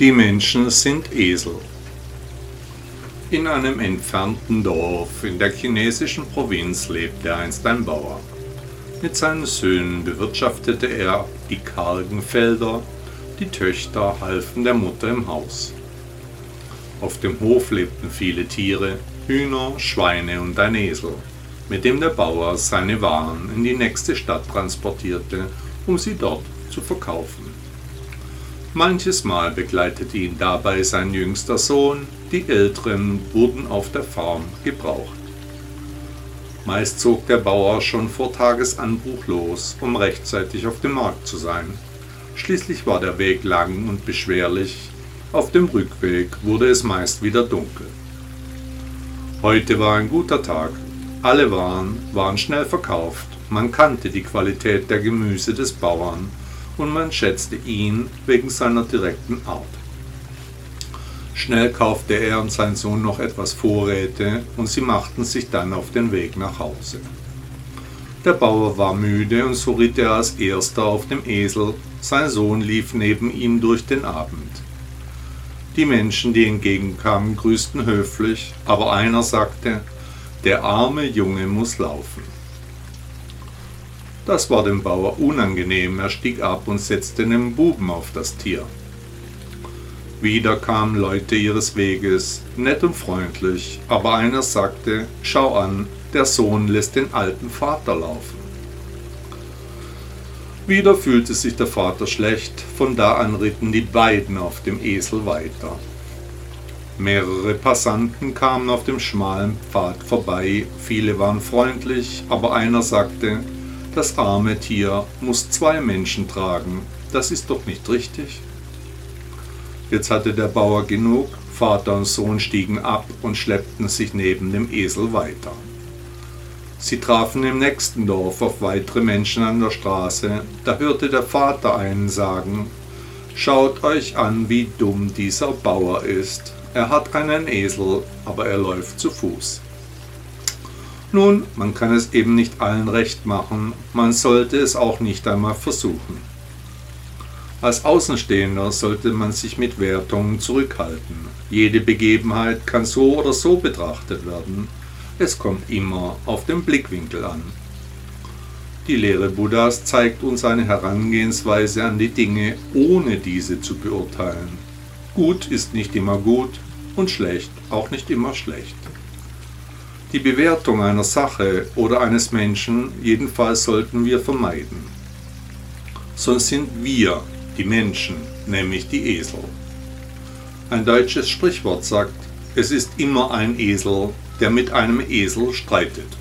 Die Menschen sind Esel. In einem entfernten Dorf in der chinesischen Provinz lebte einst ein Bauer. Mit seinen Söhnen bewirtschaftete er die kargen Felder, die Töchter halfen der Mutter im Haus. Auf dem Hof lebten viele Tiere, Hühner, Schweine und ein Esel mit dem der Bauer seine Waren in die nächste Stadt transportierte, um sie dort zu verkaufen. Manches Mal begleitete ihn dabei sein jüngster Sohn, die Älteren wurden auf der Farm gebraucht. Meist zog der Bauer schon vor Tagesanbruch los, um rechtzeitig auf dem Markt zu sein. Schließlich war der Weg lang und beschwerlich, auf dem Rückweg wurde es meist wieder dunkel. Heute war ein guter Tag alle Waren waren schnell verkauft, man kannte die Qualität der Gemüse des Bauern und man schätzte ihn wegen seiner direkten Art. Schnell kaufte er und sein Sohn noch etwas Vorräte und sie machten sich dann auf den Weg nach Hause. Der Bauer war müde und so ritt er als erster auf dem Esel, sein Sohn lief neben ihm durch den Abend. Die Menschen, die entgegenkamen, grüßten höflich, aber einer sagte, der arme Junge muss laufen. Das war dem Bauer unangenehm, er stieg ab und setzte einen Buben auf das Tier. Wieder kamen Leute ihres Weges, nett und freundlich, aber einer sagte, schau an, der Sohn lässt den alten Vater laufen. Wieder fühlte sich der Vater schlecht, von da an ritten die beiden auf dem Esel weiter. Mehrere Passanten kamen auf dem schmalen Pfad vorbei, viele waren freundlich, aber einer sagte, das arme Tier muss zwei Menschen tragen, das ist doch nicht richtig. Jetzt hatte der Bauer genug, Vater und Sohn stiegen ab und schleppten sich neben dem Esel weiter. Sie trafen im nächsten Dorf auf weitere Menschen an der Straße, da hörte der Vater einen sagen, Schaut euch an, wie dumm dieser Bauer ist. Er hat einen Esel, aber er läuft zu Fuß. Nun, man kann es eben nicht allen recht machen, man sollte es auch nicht einmal versuchen. Als Außenstehender sollte man sich mit Wertungen zurückhalten. Jede Begebenheit kann so oder so betrachtet werden. Es kommt immer auf den Blickwinkel an. Die Lehre Buddhas zeigt uns eine Herangehensweise an die Dinge, ohne diese zu beurteilen. Gut ist nicht immer gut und schlecht auch nicht immer schlecht. Die Bewertung einer Sache oder eines Menschen jedenfalls sollten wir vermeiden. Sonst sind wir, die Menschen, nämlich die Esel. Ein deutsches Sprichwort sagt, es ist immer ein Esel, der mit einem Esel streitet.